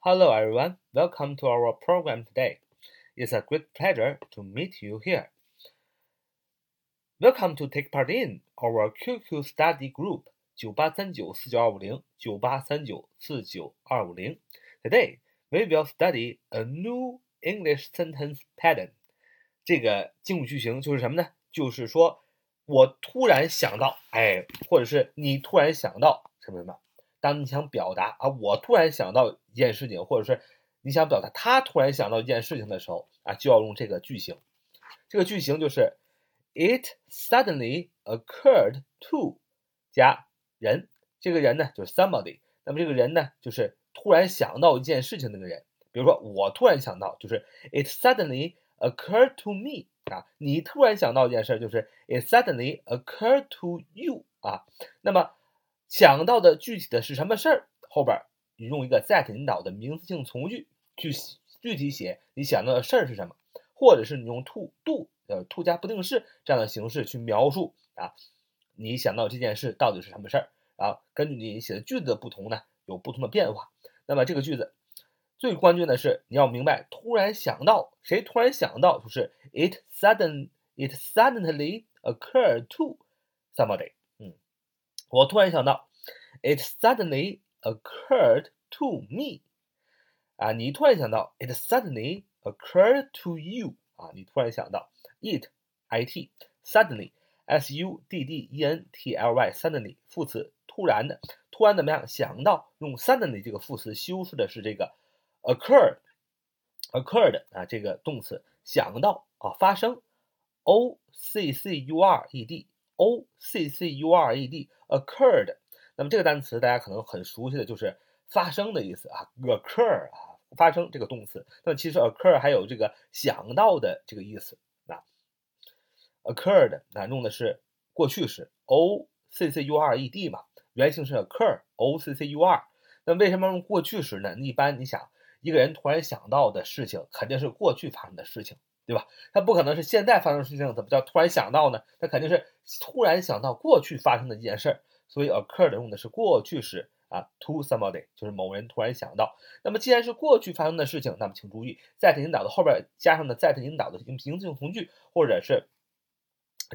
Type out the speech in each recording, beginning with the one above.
Hello, everyone. Welcome to our program today. It's a great pleasure to meet you here. Welcome to take part in our QQ study group 九八三九四九二五零九八三九四九二五零。Today we will study a new English sentence pattern. 这个进入句型就是什么呢？就是说我突然想到，哎，或者是你突然想到什么什么。 当你想表达啊，我突然想到一件事情，或者是你想表达他突然想到一件事情的时候啊，就要用这个句型。这个句型就是 It suddenly occurred to 加人，这个人呢就是 somebody。那么这个人呢就是突然想到一件事情那个人。比如说我突然想到，就是 It suddenly occurred to me 啊。你突然想到一件事，就是 It suddenly occurred to you 啊。那么想到的具体的是什么事儿？后边你用一个 that 引导的名词性从句去具体写你想到的事儿是什么，或者是你用 to do 呃 to 加不定式这样的形式去描述啊，你想到这件事到底是什么事儿啊？根据你写的句子的不同呢，有不同的变化。那么这个句子最关键的是你要明白，突然想到谁突然想到，就是 it sudden it suddenly occurred to somebody。我突然想到，it suddenly occurred to me，啊，你突然想到，it suddenly occurred to you，啊，你突然想到，it，it suddenly，s u d d e n t l y，suddenly 副词，突然的，突然怎么样？想到，用 suddenly 这个副词修饰的是这个 occurred，occurred 啊，这个动词，想到啊，发生，o c c u r e d O c c u r e d, occurred 那么这个单词大家可能很熟悉的就是发生的意思啊，occur 啊，发生这个动词。那么其实 occur 还有这个想到的这个意思啊，occurred 啊用的是过去时，o c c u r e d 嘛，原型是 occur，o c c u r。那为什么用过去时呢？一般你想一个人突然想到的事情，肯定是过去发生的事情。对吧？他不可能是现在发生事情，怎么叫突然想到呢？他肯定是突然想到过去发生的一件事儿，所以 occurred 用的是过去时啊，to somebody 就是某人突然想到。那么既然是过去发生的事情，那么请注意，that 引导的后边加上的 that 引导的名词性从句，或者是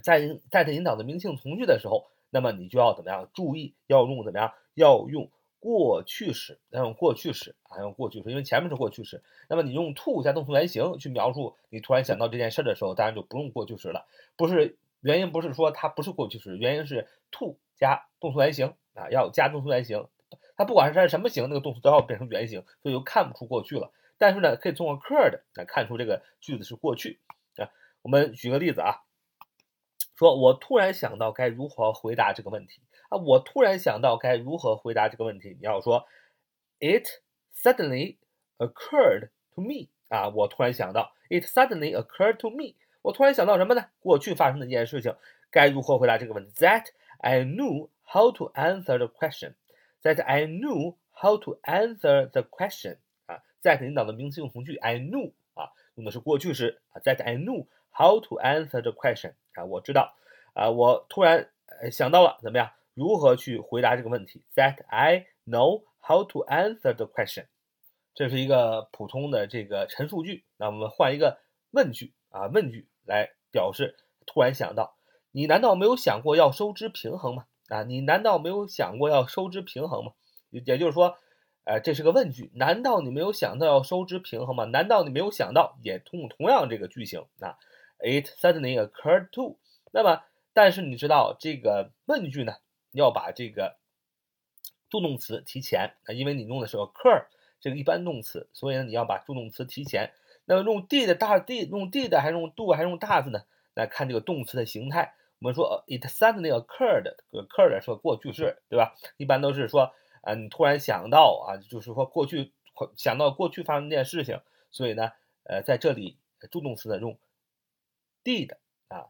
在 that 引导的名词性从句的时候，那么你就要怎么样？注意要用怎么样？要用。过去时要用过去时啊，用过去时，因为前面是过去时。那么你用 to 加动词原形去描述你突然想到这件事的时候，当然就不用过去时了。不是原因，不是说它不是过去时，原因是 to 加动词原形啊，要加动词原形。它不管是它是什么形，那个动词都要变成原形，所以就看不出过去了。但是呢，可以通过 occurred 来看出这个句子是过去啊。我们举个例子啊，说我突然想到该如何回答这个问题。我突然想到该如何回答这个问题。你要说，It suddenly occurred to me。啊，我突然想到，It suddenly occurred to me。我突然想到什么呢？过去发生的一件事情，该如何回答这个问题？That I knew how to answer the question. That I knew how to answer the question. 啊，that 引导的名词用从句，I knew 啊，用的是过去时啊。That I knew how to answer the question. 啊，我知道啊，我突然想到了，怎么样？如何去回答这个问题？That I know how to answer the question。这是一个普通的这个陈述句。那我们换一个问句啊，问句来表示突然想到。你难道没有想过要收支平衡吗？啊，你难道没有想过要收支平衡吗？也就是说，呃，这是个问句。难道你没有想到要收支平衡吗？难道你没有想到？也同同样这个句型啊，It suddenly occurred to。那么，但是你知道这个问句呢？要把这个助动词提前啊，因为你用的是 occur 这个一般动词，所以呢你要把助动词提前。那么用 did 大 did 用 did 还是用 do 还是用 does 呢？来看这个动词的形态。我们说 it suddenly occurred，occurred 是过去式，对吧？一般都是说啊，你突然想到啊，就是说过去想到过去发生一件事情，所以呢，呃，在这里助动词呢用 did 啊，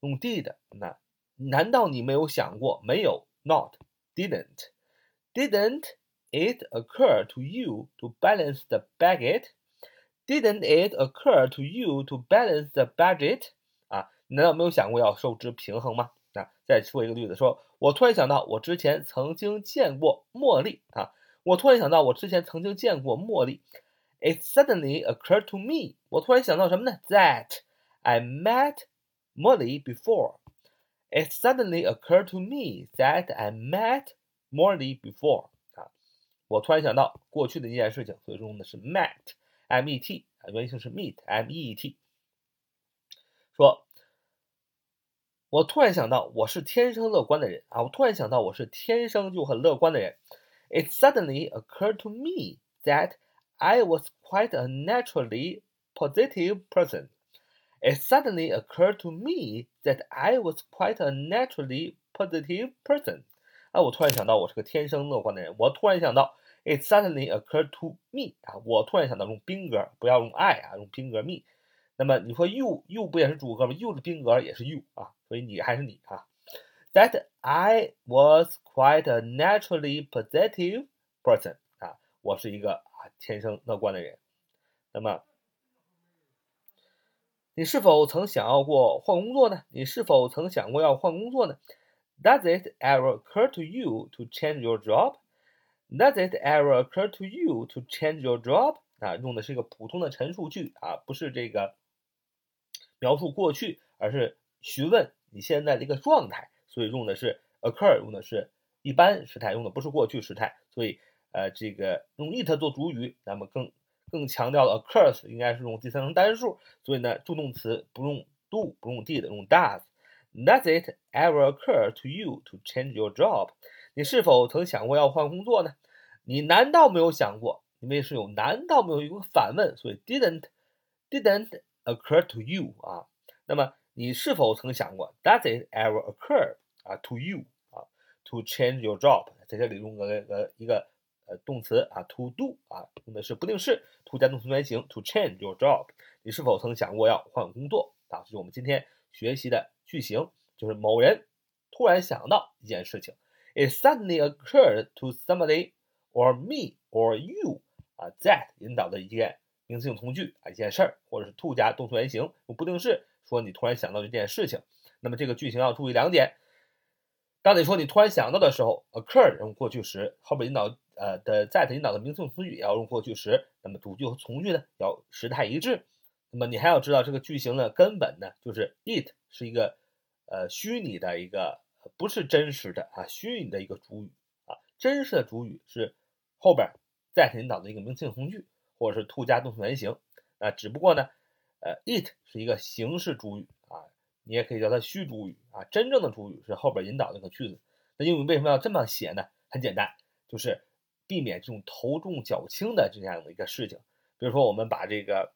用 did 那。难道你没有想过？没有，not didn't didn't it occur to you to balance the budget? Didn't it occur to you to balance the budget? 啊，难道没有想过要收支平衡吗？啊，再说一个例子，说我突然想到，我之前曾经见过茉莉啊， 我突然想到，我之前曾经见过茉莉。It suddenly occurred to me，我突然想到什么呢？That I met Molly before. It suddenly occurred to me that I met Molly before. 啊，我突然想到过去的一件事情，所以用的是 met，m-e-t 啊，原型是 meet，m-e-e-t。说，我突然想到我是天生乐观的人啊，我突然想到我是天生就很乐观的人。It suddenly occurred to me that I was quite a naturally positive person. It suddenly occurred to me that I was quite a naturally positive person. 啊，我突然想到我是个天生乐观的人。我突然想到，It suddenly occurred to me 啊，我突然想到用宾格，不要用 I 啊，用宾格 me。那么你说 you you 不也是主格吗？you 的宾格也是 you 啊，所以你还是你啊。That I was quite a naturally positive person 啊，我是一个啊天生乐观的人。那么，你是否曾想要过换工作呢？你是否曾想过要换工作呢？Does it ever occur to you to change your job? Does it ever occur to you to change your job? 啊，用的是一个普通的陈述句啊，不是这个描述过去，而是询问你现在的一个状态，所以用的是 occur，用的是一般时态，用的不是过去时态，所以呃，这个用 it 做主语，那么更。更强调了 occurs 应该是用第三人称单数，所以呢，助动词不用 do，不用 did，用 does。Does it ever occur to you to change your job？你是否曾想过要换工作呢？你难道没有想过？因为是有难道没有一个反问，所以 didn't didn't occur to you 啊。那么你是否曾想过？Does it ever occur 啊 to you 啊 to change your job？在这里用个个一个。呃，动词啊，to do 啊，用的是不定式，to 加动词原形，to change your job。你是否曾想过要换工作啊？这是我们今天学习的句型，就是某人突然想到一件事情，it suddenly occurred to somebody or me or you 啊，that 引导的一件名词性从句啊，一件事儿，或者是 to 加动词原形，用不定式说你突然想到这件事情。那么这个句型要注意两点。当你说你突然想到的时候，occur 用过去时，后边引导呃的 that 引导的名词性从句也要用过去时，那么主句和从句呢要时态一致。那么你还要知道这个句型的根本呢，就是 it 是一个呃虚拟的一个不是真实的啊虚拟的一个主语啊，真实的主语是后边 that 引导的一个名词性从句或者是 to 加动词原形啊，只不过呢呃 it 是一个形式主语啊。你也可以叫它虚主语啊，真正的主语是后边引导那个句子。那英语为什么要这么写呢？很简单，就是避免这种头重脚轻的这样的一个事情。比如说，我们把这个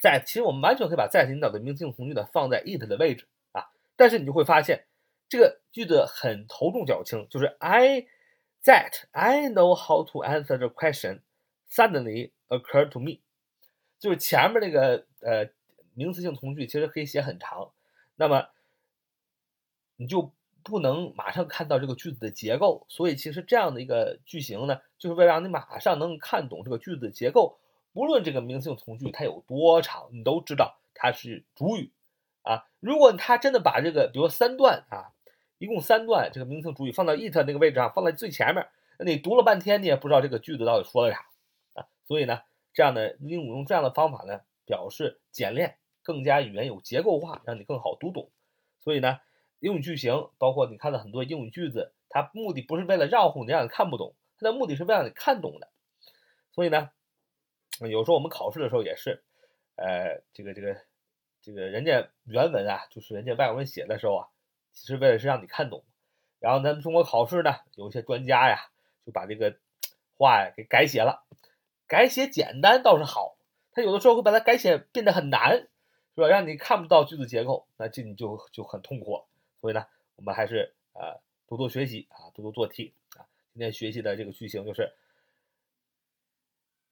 在，其实我们完全可以把在引导的名词性从句呢放在 it 的位置啊，但是你就会发现这个句子很头重脚轻，就是 I that I know how to answer the question suddenly occurred to me，就是前面那个呃。名词性从句其实可以写很长，那么你就不能马上看到这个句子的结构。所以其实这样的一个句型呢，就是为了让你马上能看懂这个句子的结构。不论这个名词性从句它有多长，你都知道它是主语啊。如果他真的把这个，比如说三段啊，一共三段这个名词性主语放到 it 那个位置上，放在最前面，那你读了半天你也不知道这个句子到底说了啥啊。所以呢，这样的鹦鹉用这样的方法呢，表示简练。更加语言有结构化，让你更好读懂。所以呢，英语句型包括你看到很多英语句子，它目的不是为了绕乎你让你看不懂，它的目的是为了让你看懂的。所以呢，有时候我们考试的时候也是，呃，这个这个这个人家原文啊，就是人家外国人写的时候啊，其实为了是让你看懂。然后咱们中国考试呢，有一些专家呀，就把这个话呀给改写了，改写简单倒是好，他有的时候会把它改写变得很难。是吧？让你看不到句子结构，那这你就就很痛苦了。所以呢，我们还是呃多多学习啊，多多做题啊。今天学习的这个句型就是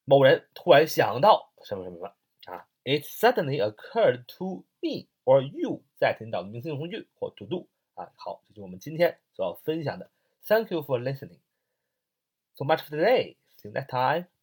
某人突然想到什么什么什么啊，It suddenly occurred to me or you that 引导的名词性从句或 to do 啊。好，这就是我们今天所要分享的。Thank you for listening. So much for today. See you next time.